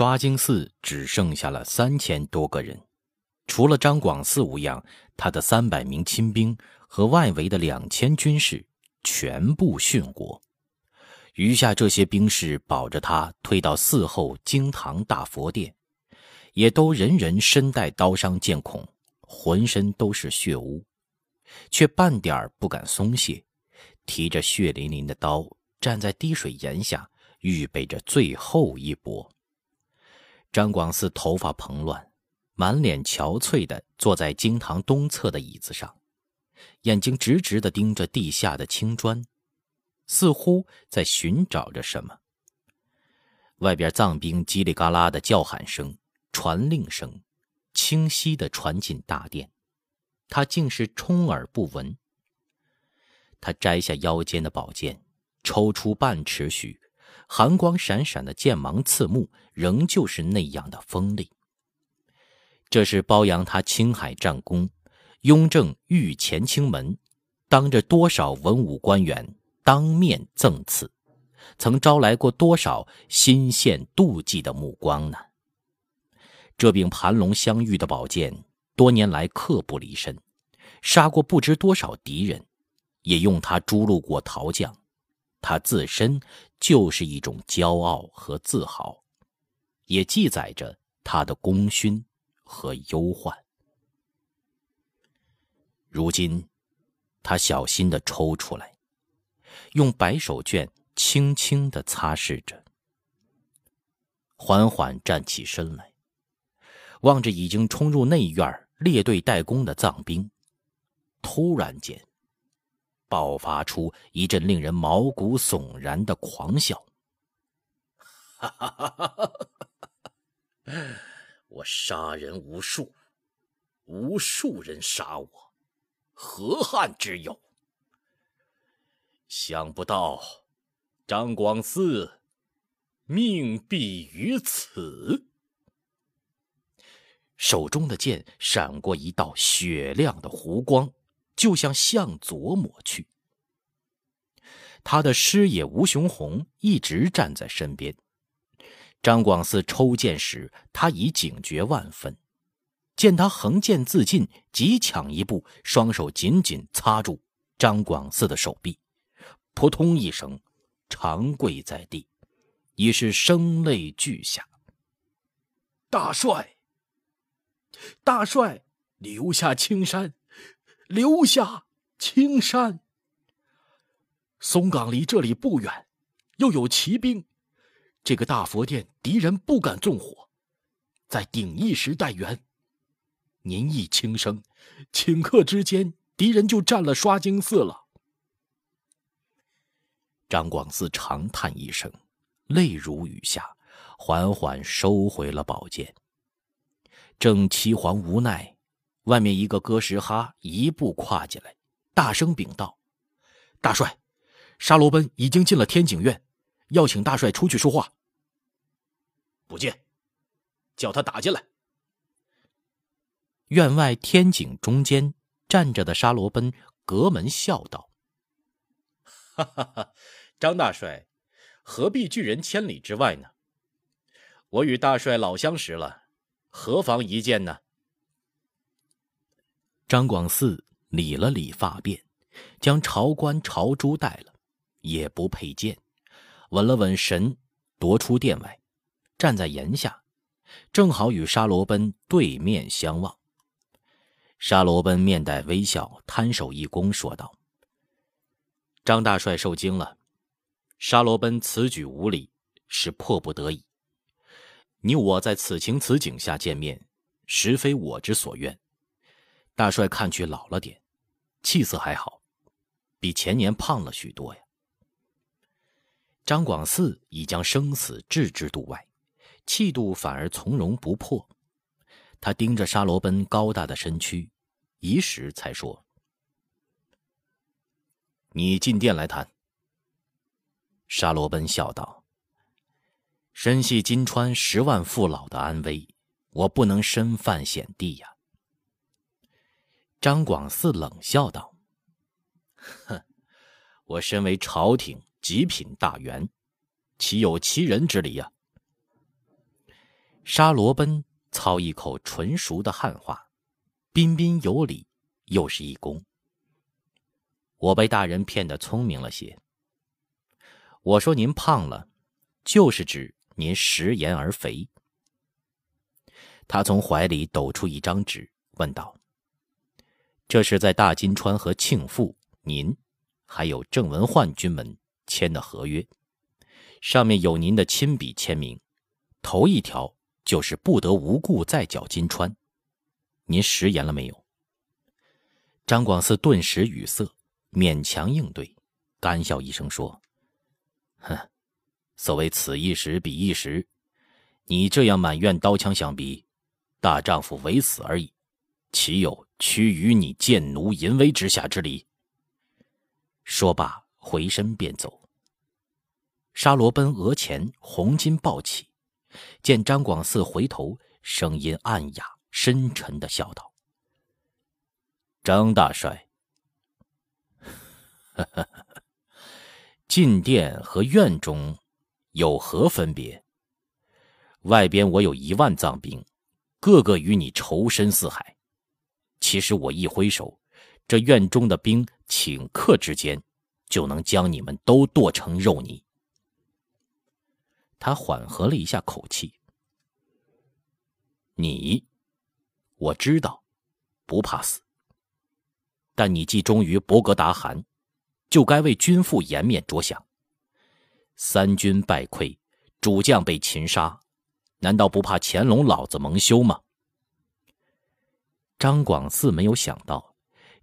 刷经寺只剩下了三千多个人，除了张广嗣无恙，他的三百名亲兵和外围的两千军士全部殉国，余下这些兵士保着他退到寺后经堂大佛殿，也都人人身带刀伤剑孔，浑身都是血污，却半点不敢松懈，提着血淋淋的刀站在滴水岩下，预备着最后一搏。张广嗣头发蓬乱，满脸憔悴地坐在经堂东侧的椅子上，眼睛直直地盯着地下的青砖，似乎在寻找着什么。外边藏兵叽里嘎啦的叫喊声、传令声，清晰地传进大殿，他竟是充耳不闻。他摘下腰间的宝剑，抽出半尺许。寒光闪闪的剑芒刺目，仍旧是那样的锋利。这是褒扬他青海战功，雍正御前清门，当着多少文武官员当面赠赐，曾招来过多少心羡妒忌的目光呢？这柄盘龙镶玉的宝剑，多年来刻不离身，杀过不知多少敌人，也用它诛戮过陶将。他自身就是一种骄傲和自豪，也记载着他的功勋和忧患。如今，他小心的抽出来，用白手绢轻轻的擦拭着，缓缓站起身来，望着已经冲入内院列队待攻的藏兵，突然间。爆发出一阵令人毛骨悚然的狂笑。哈哈哈哈哈！我杀人无数，无数人杀我，何憾之有？想不到张广嗣命毙于此。手中的剑闪过一道雪亮的弧光。就像向左抹去。他的师爷吴雄红一直站在身边。张广嗣抽剑时，他已警觉万分。见他横剑自尽，急抢一步，双手紧紧擦住张广嗣的手臂，扑通一声，长跪在地，已是声泪俱下。大帅，大帅，留下青山。留下青山。松岗离这里不远，又有骑兵，这个大佛殿敌人不敢纵火，在鼎一时待援。您一轻声，顷刻之间，敌人就占了刷经寺了。张广嗣长叹一声，泪如雨下，缓缓收回了宝剑。正七皇无奈。外面一个哥什哈一步跨进来，大声禀道：“大帅，沙罗奔已经进了天井院，要请大帅出去说话。”不见，叫他打进来。院外天井中间站着的沙罗奔隔门笑道：“哈哈哈，张大帅，何必拒人千里之外呢？我与大帅老相识了，何妨一见呢？”张广嗣理了理发辫，将朝冠朝珠戴了，也不佩剑，稳了稳神，踱出殿外，站在檐下，正好与沙罗奔对面相望。沙罗奔面带微笑，摊手一躬，说道：“张大帅受惊了。沙罗奔此举无礼，是迫不得已。你我在此情此景下见面，实非我之所愿。”大帅看去老了点，气色还好，比前年胖了许多呀。张广嗣已将生死置之度外，气度反而从容不迫。他盯着沙罗奔高大的身躯，一时才说：“你进殿来谈。”沙罗奔笑道：“身系金川十万父老的安危，我不能身犯险地呀。”张广嗣冷笑道：“哼，我身为朝廷极品大员，岂有欺人之理呀？”沙罗奔操一口纯熟的汉话，彬彬有礼，又是一躬。我被大人骗得聪明了些。我说您胖了，就是指您食言而肥。他从怀里抖出一张纸，问道：“这是在大金川和庆父、您，还有郑文焕军门签的合约，上面有您的亲笔签名。头一条就是不得无故再剿金川。您食言了没有？”张广嗣顿时语塞，勉强应对，干笑一声说：“哼，所谓此一时彼一时，你这样满院刀枪相逼。”大丈夫唯死而已，岂有屈于你贱奴淫威之下之理？说罢，回身便走。沙罗奔额前红巾暴起，见张广嗣回头，声音暗哑深沉的笑道：“张大帅，进殿和院中有何分别？外边我有一万藏兵。”个个与你仇深似海，其实我一挥手，这院中的兵顷刻之间就能将你们都剁成肉泥。他缓和了一下口气：“你，我知道，不怕死。但你既忠于伯格达汗，就该为君父颜面着想。三军败溃，主将被擒杀。”难道不怕乾隆老子蒙羞吗？张广嗣没有想到，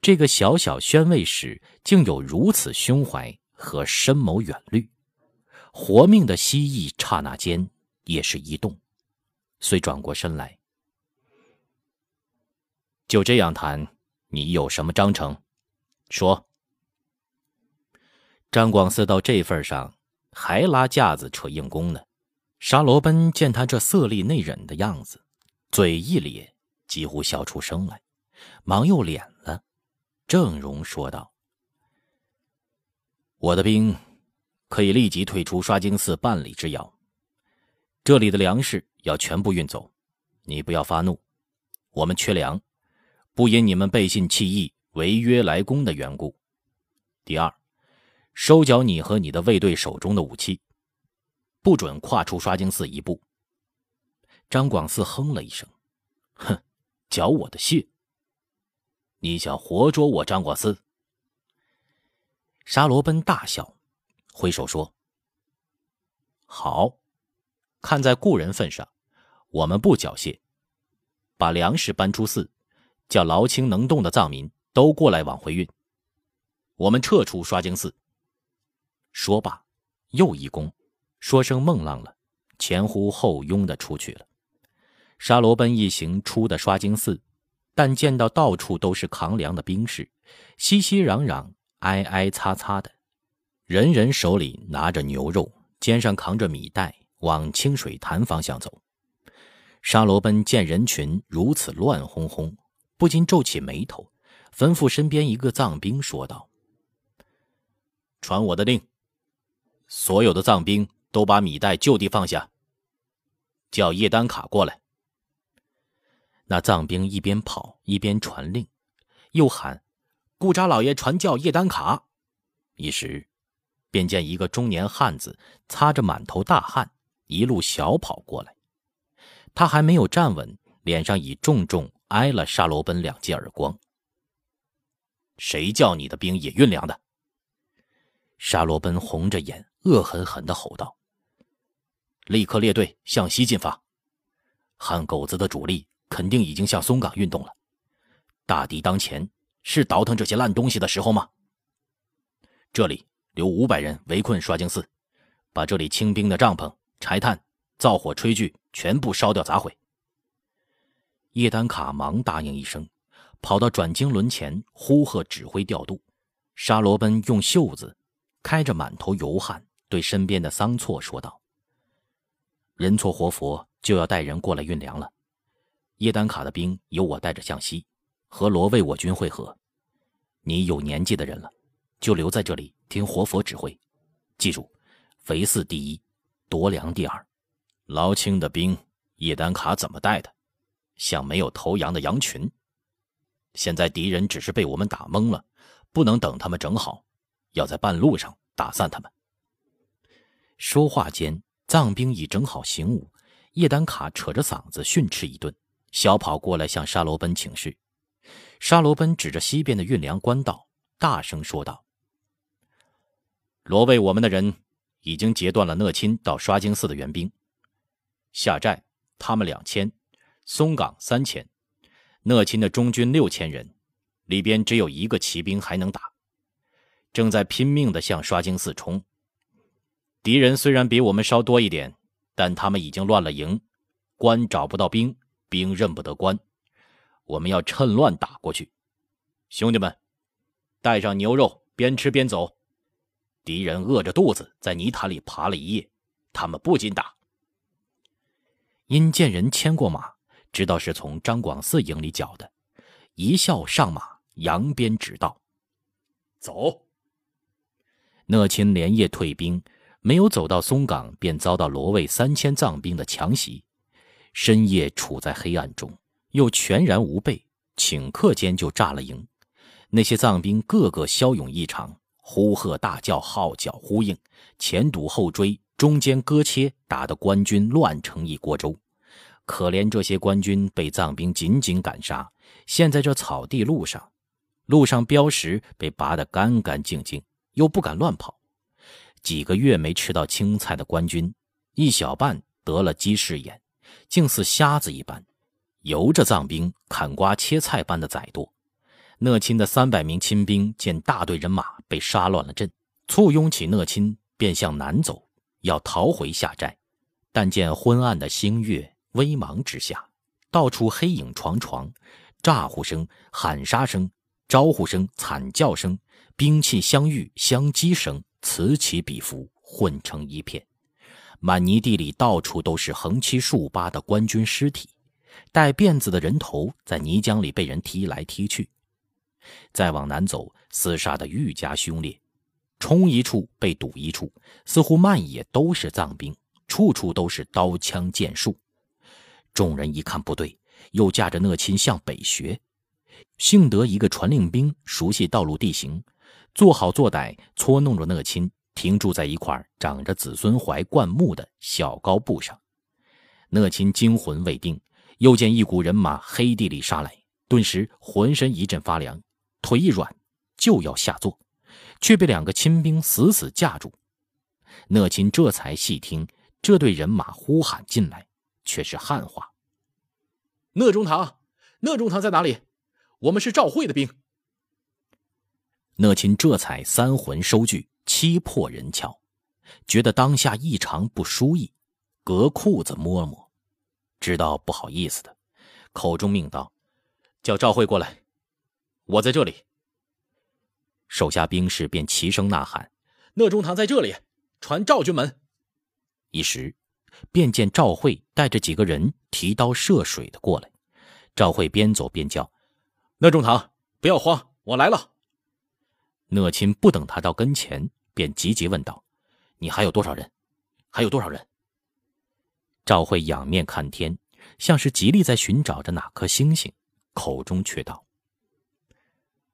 这个小小宣慰使竟有如此胸怀和深谋远虑。活命的蜥蜴刹那间也是一动，遂转过身来。就这样谈，你有什么章程？说。张广四到这份上，还拉架子扯硬弓呢。沙罗奔见他这色厉内荏的样子，嘴一咧，几乎笑出声来，忙又敛了，郑容说道：“我的兵可以立即退出刷经寺半里之遥，这里的粮食要全部运走，你不要发怒，我们缺粮，不因你们背信弃义、违约来攻的缘故。第二，收缴你和你的卫队手中的武器。”不准跨出刷经寺一步。张广嗣哼了一声：“哼，缴我的械！你想活捉我张广嗣？”沙罗奔大笑，挥手说：“好，看在故人份上，我们不缴械，把粮食搬出寺，叫劳轻能动的藏民都过来往回运。我们撤出刷经寺。”说罢，又一躬。说声孟浪了，前呼后拥的出去了。沙罗奔一行出的刷经寺，但见到到处都是扛粮的兵士，熙熙攘攘，挨挨擦擦的，人人手里拿着牛肉，肩上扛着米袋，往清水潭方向走。沙罗奔见人群如此乱哄哄，不禁皱起眉头，吩咐身边一个藏兵说道：“传我的令，所有的藏兵。”都把米袋就地放下，叫叶丹卡过来。那藏兵一边跑一边传令，又喊：“顾扎老爷传教叶丹卡。”一时，便见一个中年汉子擦着满头大汗，一路小跑过来。他还没有站稳，脸上已重重挨了沙罗奔两记耳光。谁叫你的兵也运粮的？沙罗奔红着眼，恶狠狠地吼道。立刻列队向西进发，汉狗子的主力肯定已经向松岗运动了。大敌当前，是倒腾这些烂东西的时候吗？这里留五百人围困刷经寺，把这里清兵的帐篷、柴炭、灶火、炊具全部烧掉砸毁。叶丹卡忙答应一声，跑到转经轮前呼喝指挥调度。沙罗奔用袖子开着满头油汗，对身边的桑措说道。人错活佛就要带人过来运粮了，叶丹卡的兵由我带着向西，和罗卫我军会合。你有年纪的人了，就留在这里听活佛指挥。记住，肥四第一，夺粮第二。劳清的兵叶丹卡怎么带的？像没有头羊的羊群。现在敌人只是被我们打懵了，不能等他们整好，要在半路上打散他们。说话间，藏兵已整好行伍，叶丹卡扯着嗓子训斥一顿，小跑过来向沙罗奔请示。沙罗奔指着西边的运粮官道，大声说道：“罗卫，我们的人已经截断了讷钦到刷经寺的援兵，下寨。”他们两千，松岗三千，讷钦的中军六千人，里边只有一个骑兵还能打，正在拼命的向刷经寺冲。敌人虽然比我们稍多一点，但他们已经乱了营，官找不到兵，兵认不得官，我们要趁乱打过去。兄弟们，带上牛肉，边吃边走。敌人饿着肚子在泥潭里爬了一夜，他们不禁打。因见人牵过马，知道是从张广四营里缴的，一笑上马，扬鞭指道：“走。”讷钦连夜退兵，没有走到松岗，便遭到罗卫三千藏兵的强袭。深夜处在黑暗中，又全然无备，顷刻间就炸了营。那些藏兵个个骁勇异常，呼喝大叫，号角呼应，前堵后追，中间割切，打得官军乱成一锅粥。可怜这些官军被藏兵紧紧赶杀，陷在这草地路上，路上标识被拔得干干净净，又不敢乱跑。几个月没吃到青菜的官军，一小半得了鸡视眼，竟似瞎子一般，由着藏兵砍瓜切菜般的宰剁。讷钦的三百名亲兵见大队人马被杀乱了阵，簇拥起讷钦，便向南走，要逃回下寨，但见昏暗的星月。微茫之下，到处黑影幢幢，咋呼声、喊杀声、招呼声、惨叫声、兵器相遇相击声此起彼伏，混成一片。满泥地里到处都是横七竖八的官军尸体，带辫子的人头在泥浆里被人踢来踢去。再往南走，厮杀的愈加凶烈，冲一处被堵一处，似乎漫野都是藏兵，处处都是刀枪剑术。众人一看不对，又架着讷钦向北学。幸得一个传令兵熟悉道路地形，做好做歹，搓弄着讷钦停住在一块长着子孙槐灌木的小高布上。讷钦惊魂未定，又见一股人马黑地里杀来，顿时浑身一阵发凉，腿一软，就要下坐，却被两个亲兵死死架住。讷钦这才细听，这队人马呼喊进来。却是汉话。讷中堂，讷中堂在哪里？我们是赵慧的兵。讷钦这才三魂收聚，七魄人窍，觉得当下异常不舒意，隔裤子摸了摸，知道不好意思的，口中命道：“叫赵慧过来，我在这里。”手下兵士便齐声呐喊：“讷中堂在这里，传赵军门。”一时。便见赵慧带着几个人提刀涉水的过来。赵慧边走边叫：“讷中堂，不要慌，我来了。”乐钦不等他到跟前，便急急问道：“你还有多少人？还有多少人？”赵慧仰面看天，像是极力在寻找着哪颗星星，口中却道：“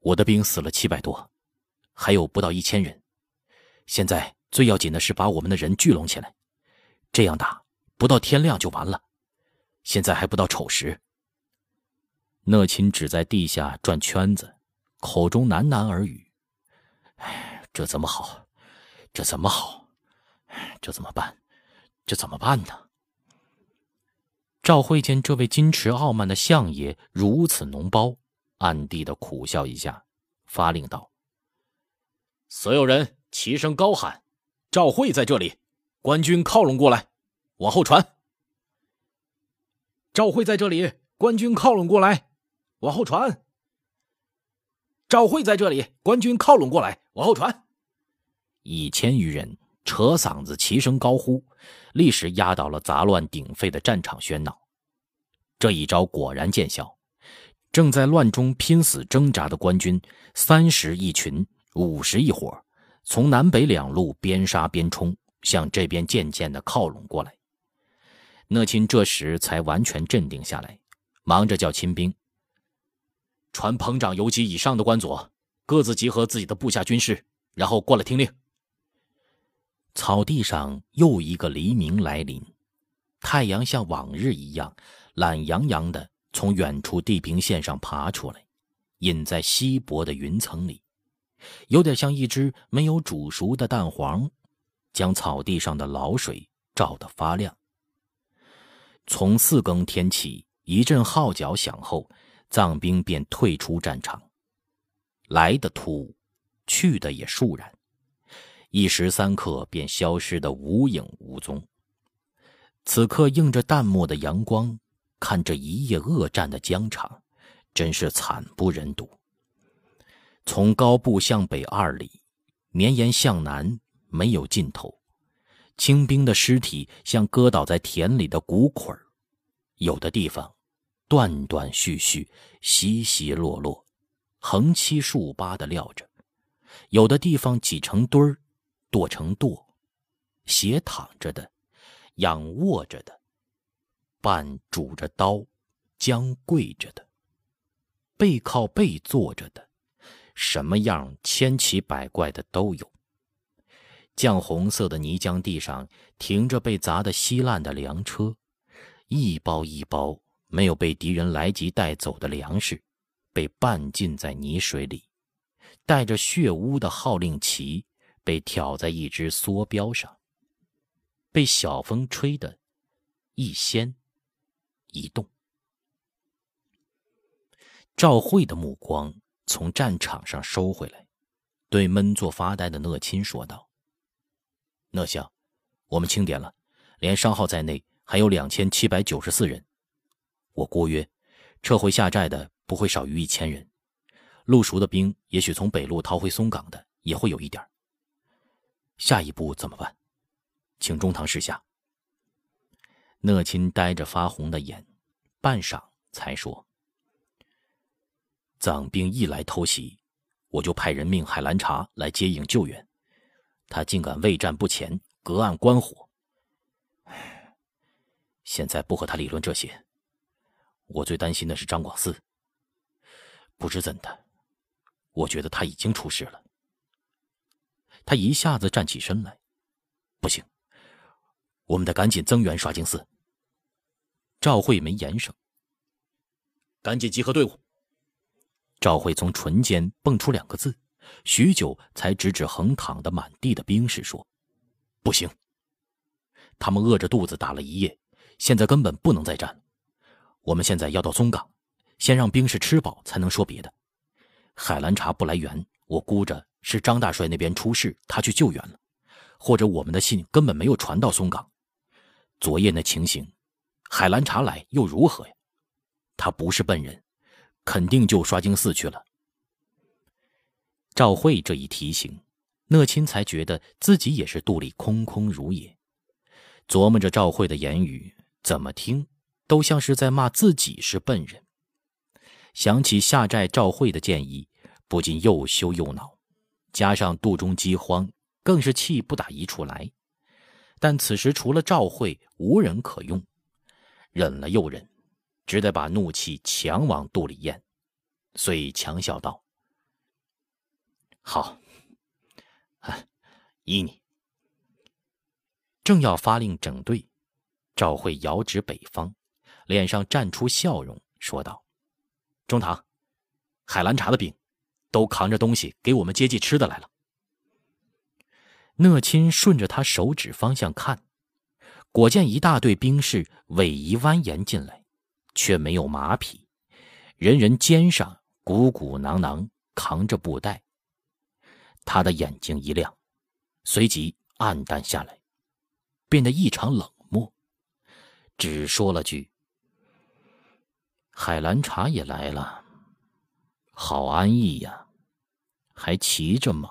我的兵死了七百多，还有不到一千人。现在最要紧的是把我们的人聚拢起来。”这样打，不到天亮就完了。现在还不到丑时。讷钦只在地下转圈子，口中喃喃耳语：“哎，这怎么好？这怎么好？这怎么办？这怎么办呢？”赵慧见这位矜持傲慢的相爷如此脓包，暗地的苦笑一下，发令道：“所有人齐声高喊：‘赵慧在这里！’”官军靠拢过来，往后传。赵慧在这里，官军靠拢过来，往后传。赵慧在这里，官军靠拢过来，往后传。一千余人扯嗓子齐声高呼，立时压倒了杂乱鼎沸的战场喧闹。这一招果然见效，正在乱中拼死挣扎的官军，三十一群，五十一伙，从南北两路边杀边冲。向这边渐渐的靠拢过来。讷亲这时才完全镇定下来，忙着叫亲兵传彭长游击以上的官佐，各自集合自己的部下军士，然后过来听令。草地上又一个黎明来临，太阳像往日一样懒洋洋的从远处地平线上爬出来，隐在稀薄的云层里，有点像一只没有煮熟的蛋黄，将草地上的老水照得发亮。从四更天起，一阵号角响后，藏兵便退出战场。来的突兀，去的也倏然，一时三刻便消失得无影无踪。此刻映着淡漠的阳光，看这一夜恶战的疆场，真是惨不忍睹。从高部向北二里，绵延向南，没有尽头。清兵的尸体像搁倒在田里的谷捆有的地方断断续续、稀稀落落，横七竖八的撂着；有的地方挤成堆儿，垛成垛，斜躺着的，仰卧着的，半拄着刀，将跪着的，背靠背坐着的，什么样千奇百怪的都有。绛红色的泥浆地上停着被砸得稀烂的粮车，一包一包没有被敌人来及带走的粮食，被半浸在泥水里；带着血污的号令旗被挑在一只梭镖上，被小风吹得一掀一动。赵慧的目光从战场上收回来，对闷坐发呆的讷亲说道。讷相，我们清点了，连伤号在内，还有两千七百九十四人。我估约，撤回下寨的不会少于一千人。陆熟的兵，也许从北路逃回松岗的也会有一点。下一步怎么办？请中堂示下。讷亲呆着发红的眼，半晌才说：“藏兵一来偷袭，我就派人命海兰察来接应救援。”他竟敢畏战不前，隔岸观火。现在不和他理论这些，我最担心的是张广嗣。不知怎的，我觉得他已经出事了。他一下子站起身来，不行，我们得赶紧增援刷经寺。赵慧没言声，赶紧集合队伍。赵慧从唇间蹦出两个字。许久，才指指横躺的满地的兵士说：“不行，他们饿着肚子打了一夜，现在根本不能再战。我们现在要到松岗，先让兵士吃饱，才能说别的。海兰察不来援，我估着是张大帅那边出事，他去救援了，或者我们的信根本没有传到松岗。昨夜那情形，海兰察来又如何呀？他不是笨人，肯定就刷经寺去了。”赵慧这一提醒，讷亲才觉得自己也是肚里空空如也。琢磨着赵慧的言语，怎么听都像是在骂自己是笨人。想起下寨赵慧的建议，不禁又羞又恼，加上肚中饥荒，更是气不打一处来。但此时除了赵慧，无人可用，忍了又忍，只得把怒气强往肚里咽，遂强笑道。好，依你。正要发令整队，赵慧遥指北方，脸上绽出笑容，说道：“中堂，海兰察的兵都扛着东西给我们接济吃的来了。”讷亲顺着他手指方向看，果见一大队兵士逶迤蜿蜒进来，却没有马匹，人人肩上鼓鼓囊囊扛着布袋。他的眼睛一亮，随即暗淡下来，变得异常冷漠，只说了句：“海兰察也来了，好安逸呀，还骑着马。”